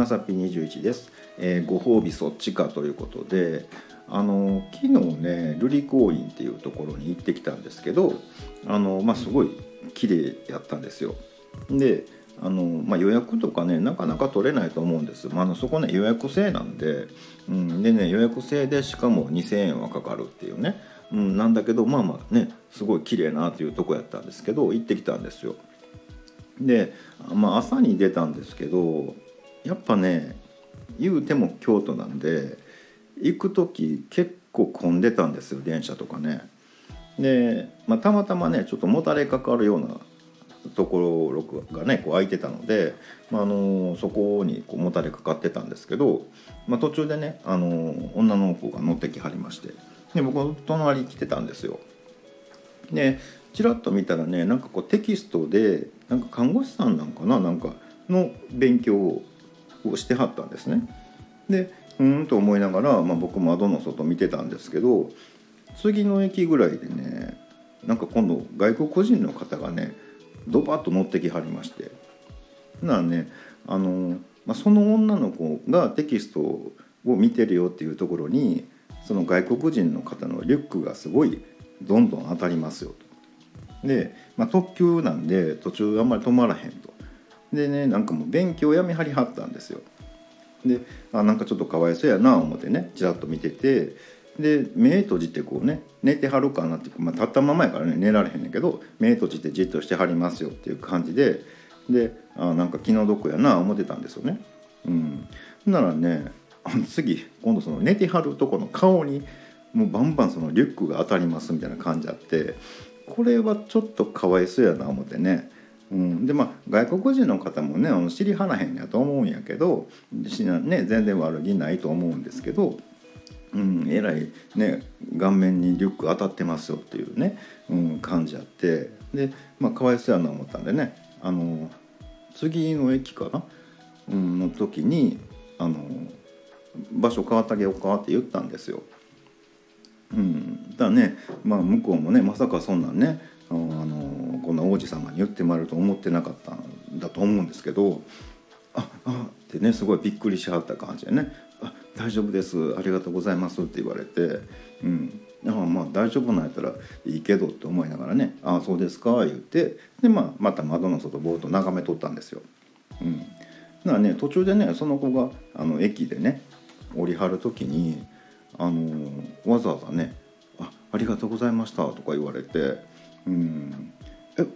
まさぴ21です、えー、ご褒美そっちかということであの昨日ね瑠璃光院っていうところに行ってきたんですけどあの、まあ、すごい綺麗やったんですよ。であの、まあ、予約とかねなかなか取れないと思うんです、まあ、あのそこね予約制なんで,、うん、でね予約制でしかも2,000円はかかるっていうね、うん、なんだけどまあまあねすごい綺麗なっていうとこやったんですけど行ってきたんですよ。で、まあ、朝に出たんですけどやっぱね言うても京都なんで行く時結構混んでたんですよ電車とかね。で、まあ、たまたまねちょっともたれかかるようなところがねこう空いてたので、まあ、あのそこにこうもたれかかってたんですけど、まあ、途中でねあの女の子が乗ってきはりましてで僕隣来てたんですよ。でちらっと見たらねなんかこうテキストでなんか看護師さんなんかななんかの勉強ををしてはったんですね。でうんと思いながら、まあ、僕窓の外見てたんですけど次の駅ぐらいでねなんか今度外国人の方がねドバッと乗ってきはりましてなねあの、まあ、その女の子がテキストを見てるよっていうところにその外国人の方のリュックがすごいどんどん当たりますよと。で、まあ、特急なんで途中あんまり止まらへんと。でねなんかもう勉強やめはりはったんですよ。であなんかちょっとかわいそうやな思ってねちらっと見ててで目閉じてこうね寝てはるかなって、まあ、立ったままやからね寝られへんねんけど目閉じてじっとしてはりますよっていう感じでであなんか気の毒やな思ってたんですよね。うん、ならね 次今度その寝てはるとこの顔にもうバンバンそのリュックが当たりますみたいな感じあってこれはちょっとかわいそうやな思ってね。うん、でまあ外国人の方もねあの知りはらへんやと思うんやけど、ね、全然悪気ないと思うんですけどうん、えらいね顔面にリュック当たってますよっていうね、うん、感じあって。でまあかわいそうやな思ったんでねあの次の駅かな、うん、の時にあの場所変わってあげようかって言ったんですよ。うん、だね、まあ、向こうもねまさかそんなんねあのこんな王子様に言ってもらえると思ってなかったんだと思うんですけどああってねすごいびっくりしはった感じでね。大丈夫です。ありがとうございます」って言われて「うん。あまあ大丈夫なんやったらいいけど」って思いながらね「ああそうですか」言ってで、まあ、また窓の外ぼーっと眺めとったんですよ。うん、だからね途中でねその子があの駅でね降りはる時にあのわざわざね「あありがとうございました」とか言われて「うん。え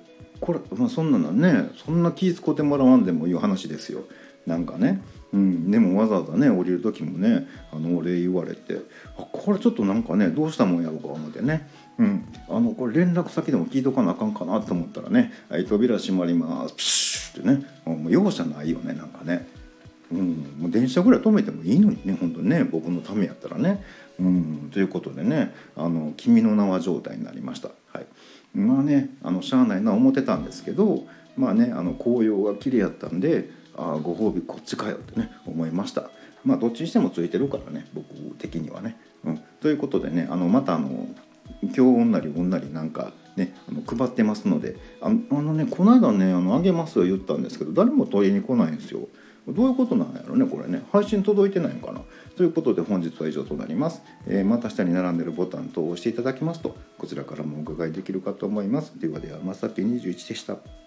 これ、まあ、そんなのねそんな気遣ってもらわんでもいう話ですよ。なんかね。うん、でもわざわざね降りる時もねあのお礼言われてあこれちょっとなんかねどうしたもんやろうか思ってね、うん、あのこれ連絡先でも聞いとかなあかんかなと思ったらね「はい、扉閉まります」プシュってね。もう容赦ないよねなんかね。うん、もう電車ぐらい止めてもいいのにね本当にね僕のためやったらね。うん、ということでね「あの君の名は」状態になりました。はい、まあねあのしゃあないな思ってたんですけどまあねあの紅葉が綺麗やったんであご褒美こっちかよってね思いました。まあどっちにしてもついてるからね僕的にはね、うん、ということでねあのまたあの今日なりうんなりなんかねあの配ってますのであのねこの間ねあのあげますよ言ったんですけど誰も取りに来ないんですよ。どういうことなんやろねこれね。配信届いてないのかな。ということで本日は以上となります、えー、また下に並んでるボタンと押していただきますとこちらからもお伺いできるかと思います。ではではまさぴ21でした。